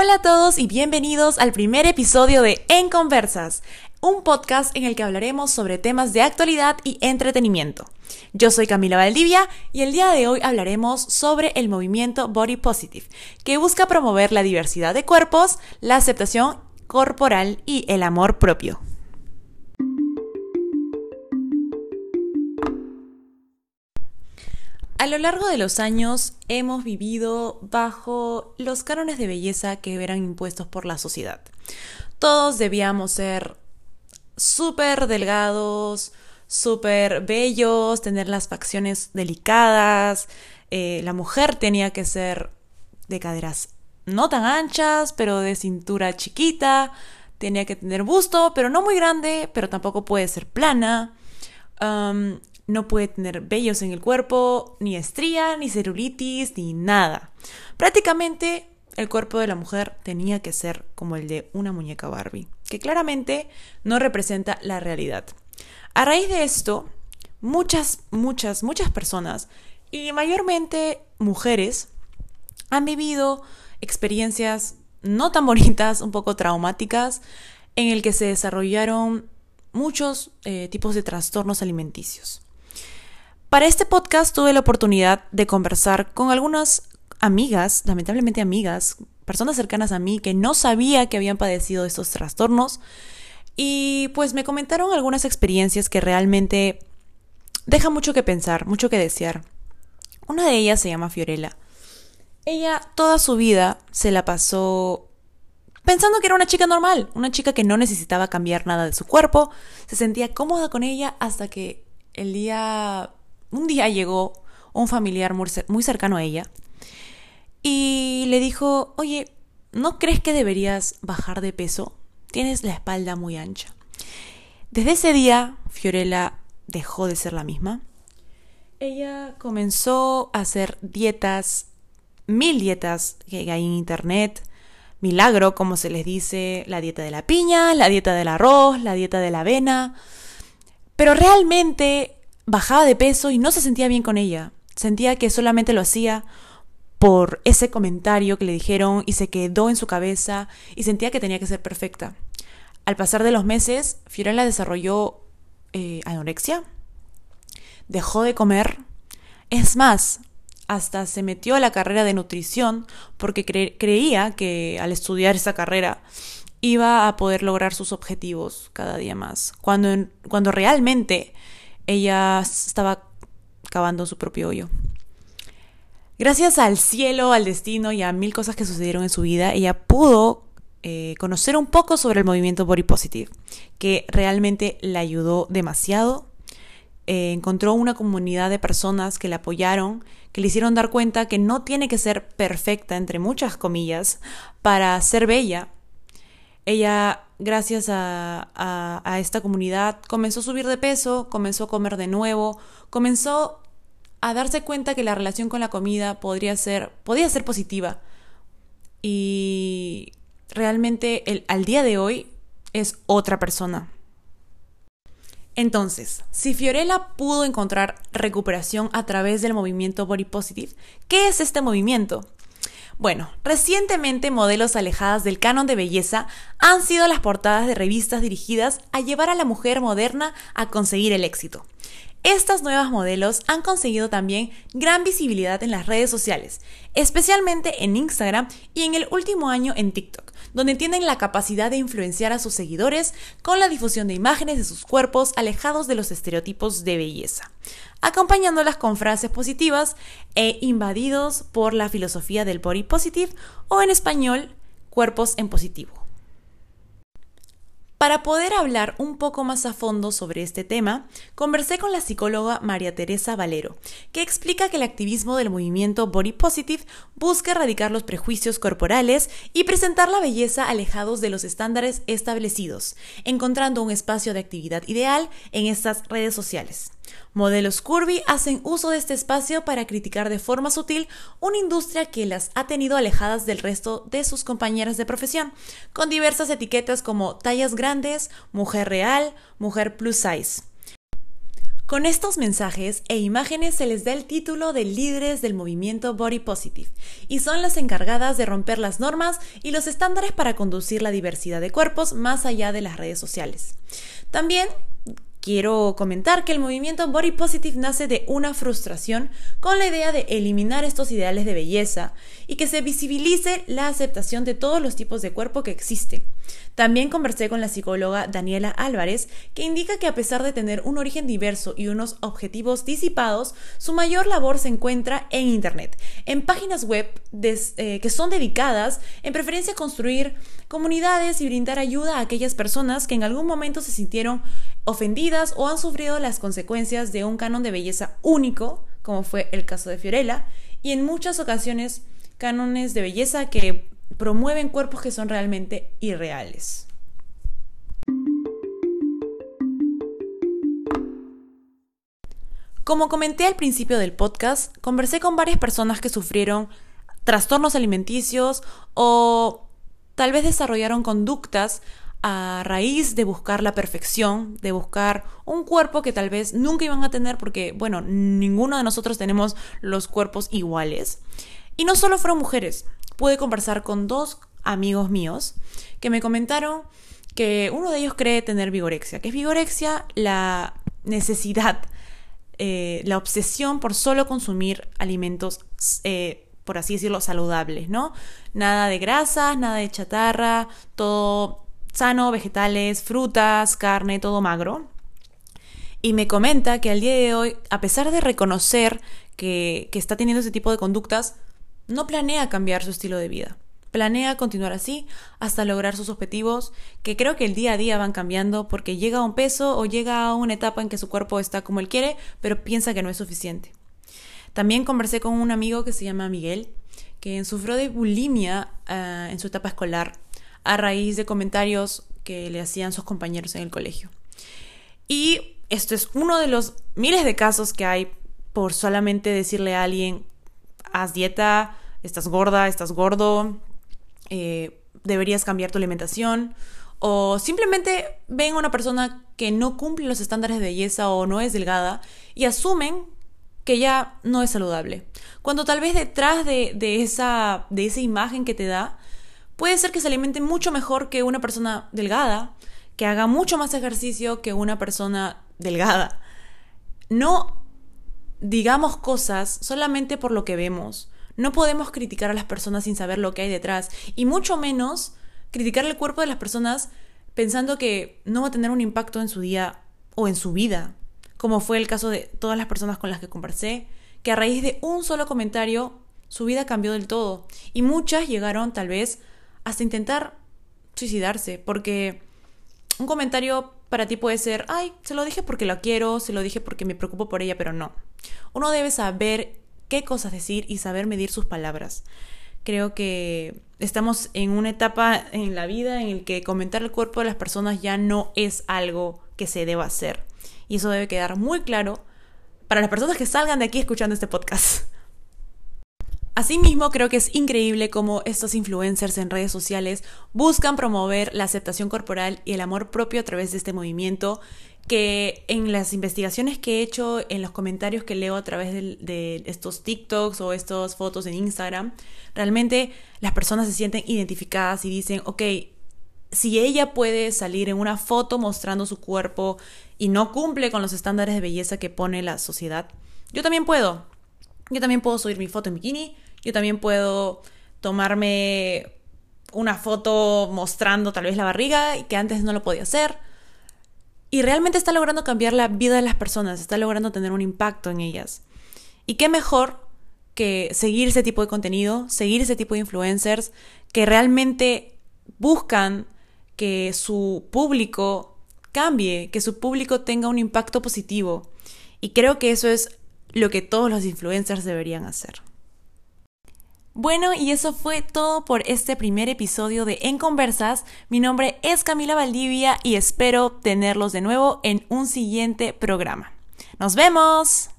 Hola a todos y bienvenidos al primer episodio de En Conversas, un podcast en el que hablaremos sobre temas de actualidad y entretenimiento. Yo soy Camila Valdivia y el día de hoy hablaremos sobre el movimiento Body Positive, que busca promover la diversidad de cuerpos, la aceptación corporal y el amor propio. A lo largo de los años hemos vivido bajo los cánones de belleza que eran impuestos por la sociedad. Todos debíamos ser súper delgados, súper bellos, tener las facciones delicadas. Eh, la mujer tenía que ser de caderas no tan anchas, pero de cintura chiquita. Tenía que tener busto, pero no muy grande, pero tampoco puede ser plana no puede tener vellos en el cuerpo, ni estría, ni celulitis, ni nada. Prácticamente el cuerpo de la mujer tenía que ser como el de una muñeca Barbie, que claramente no representa la realidad. A raíz de esto, muchas, muchas, muchas personas, y mayormente mujeres, han vivido experiencias no tan bonitas, un poco traumáticas, en el que se desarrollaron muchos eh, tipos de trastornos alimenticios. Para este podcast tuve la oportunidad de conversar con algunas amigas, lamentablemente amigas, personas cercanas a mí que no sabía que habían padecido estos trastornos y pues me comentaron algunas experiencias que realmente dejan mucho que pensar, mucho que desear. Una de ellas se llama Fiorella. Ella toda su vida se la pasó pensando que era una chica normal, una chica que no necesitaba cambiar nada de su cuerpo, se sentía cómoda con ella hasta que el día un día llegó un familiar muy cercano a ella y le dijo, oye, ¿no crees que deberías bajar de peso? Tienes la espalda muy ancha. Desde ese día, Fiorella dejó de ser la misma. Ella comenzó a hacer dietas, mil dietas que hay en internet, milagro, como se les dice, la dieta de la piña, la dieta del arroz, la dieta de la avena. Pero realmente bajaba de peso y no se sentía bien con ella. Sentía que solamente lo hacía por ese comentario que le dijeron y se quedó en su cabeza y sentía que tenía que ser perfecta. Al pasar de los meses, Fiorella desarrolló eh, anorexia, dejó de comer, es más, hasta se metió a la carrera de nutrición porque creía que al estudiar esa carrera iba a poder lograr sus objetivos cada día más, cuando, cuando realmente ella estaba cavando su propio hoyo. Gracias al cielo, al destino y a mil cosas que sucedieron en su vida, ella pudo eh, conocer un poco sobre el movimiento Body Positive, que realmente le ayudó demasiado. Eh, encontró una comunidad de personas que le apoyaron, que le hicieron dar cuenta que no tiene que ser perfecta, entre muchas comillas, para ser bella. Ella gracias a, esta comunidad, comenzó a subir de peso, comenzó a comer de nuevo, comenzó a darse cuenta que la relación con la comida podría ser, podía ser positiva. Y realmente al día de hoy es otra persona. Entonces, si Fiorella pudo encontrar recuperación a través del movimiento Body Positive, ¿qué es este movimiento? Bueno, recientemente modelos alejadas del canon de belleza han sido las portadas de revistas dirigidas a llevar a la mujer moderna a conseguir el éxito. Estas nuevas modelos han conseguido también gran visibilidad en las redes sociales, especialmente en Instagram y en el último año en TikTok, donde tienen la capacidad de influenciar a sus seguidores con la difusión de imágenes de sus cuerpos alejados de los estereotipos de belleza, acompañándolas con frases positivas e invadidos por la filosofía del body positive o en español, cuerpos en positivo. Para poder hablar un poco más a fondo sobre este tema, conversé con la psicóloga María Teresa Valero, que explica que el activismo del movimiento Body Positive busca erradicar los prejuicios corporales y presentar la belleza alejados de los estándares establecidos, encontrando un espacio de actividad ideal en estas redes sociales. Modelos curvy hacen uso de este espacio para criticar de forma sutil una industria que las ha tenido alejadas del resto de sus compañeras de profesión, con diversas etiquetas como tallas grandes, mujer real, mujer plus size. Con estos mensajes e imágenes se les da el título de líderes del movimiento Body Positive y son las encargadas de romper las normas y los estándares para conducir la diversidad de cuerpos más allá de las redes sociales. También Quiero comentar que el movimiento Body Positive nace de una frustración con la idea de eliminar estos ideales de belleza y que se visibilice la aceptación de todos los tipos de cuerpo que existen. También conversé con la psicóloga Daniela Álvarez, que indica que a pesar de tener un origen diverso y unos objetivos disipados, su mayor labor se encuentra en Internet, en páginas web eh, que son dedicadas en preferencia a construir comunidades y brindar ayuda a aquellas personas que en algún momento se sintieron ofendidas o han sufrido las consecuencias de un canon de belleza único, como fue el caso de Fiorella, y en muchas ocasiones cánones de belleza que promueven cuerpos que son realmente irreales. Como comenté al principio del podcast, conversé con varias personas que sufrieron trastornos alimenticios o tal vez desarrollaron conductas a raíz de buscar la perfección, de buscar un cuerpo que tal vez nunca iban a tener porque, bueno, ninguno de nosotros tenemos los cuerpos iguales. Y no solo fueron mujeres, pude conversar con dos amigos míos que me comentaron que uno de ellos cree tener vigorexia, que es vigorexia la necesidad, eh, la obsesión por solo consumir alimentos, eh, por así decirlo, saludables, ¿no? Nada de grasas, nada de chatarra, todo sano, vegetales, frutas, carne, todo magro. Y me comenta que al día de hoy, a pesar de reconocer que, que está teniendo ese tipo de conductas, no planea cambiar su estilo de vida. Planea continuar así hasta lograr sus objetivos, que creo que el día a día van cambiando porque llega a un peso o llega a una etapa en que su cuerpo está como él quiere, pero piensa que no es suficiente. También conversé con un amigo que se llama Miguel, que sufrió de bulimia ah, en su etapa escolar a raíz de comentarios que le hacían sus compañeros en el colegio. Y esto es uno de los miles de casos que hay por solamente decirle a alguien, haz dieta, estás gorda, estás gordo, eh, deberías cambiar tu alimentación. O simplemente ven a una persona que no cumple los estándares de belleza o no es delgada y asumen que ya no es saludable. Cuando tal vez detrás de, esa, de esa imagen que te da, puede ser que se alimente mucho mejor que una persona delgada, que haga mucho más ejercicio que una persona delgada. No digamos cosas solamente por lo que vemos. No podemos criticar a las personas sin saber lo que hay detrás y mucho menos criticar el cuerpo de las personas pensando que no va a tener un impacto en su día o en su vida, como fue el caso de todas las personas con las que conversé, que a raíz de un solo comentario su vida cambió del todo y muchas llegaron tal vez hasta intentar suicidarse porque un comentario para ti puede ser, ay, se lo dije porque la quiero, se lo dije porque me preocupo por ella, pero no. Uno debe saber qué cosas decir y saber medir sus palabras. Creo que estamos en una etapa en la vida en el que comentar el cuerpo de las personas ya no es algo que se deba hacer. Y eso debe quedar muy claro para las personas que salgan de aquí escuchando este podcast. Asimismo, creo que es increíble cómo estos influencers en redes sociales buscan promover la aceptación corporal y el amor propio a través de este movimiento que en las investigaciones que he hecho, en los comentarios que leo a través de, estos TikToks o estas fotos en Instagram, realmente las personas se sienten identificadas y dicen, ok, si ella puede salir en una foto mostrando su cuerpo y no cumple con los estándares de belleza que pone la sociedad, yo también puedo. Yo también puedo subir mi foto en bikini, yo también puedo tomarme una foto mostrando tal vez la barriga y que antes no lo podía hacer. Y realmente está logrando cambiar la vida de las personas, está logrando tener un impacto en ellas. Y qué mejor que seguir ese tipo de contenido, seguir ese tipo de influencers que realmente buscan que su público cambie, que su público tenga un impacto positivo. Y creo que eso es lo que todos los influencers deberían hacer. Bueno, y eso fue todo por este primer episodio de En Conversas. Mi nombre es Camila Valdivia y espero tenerlos de nuevo en un siguiente programa. ¡Nos vemos!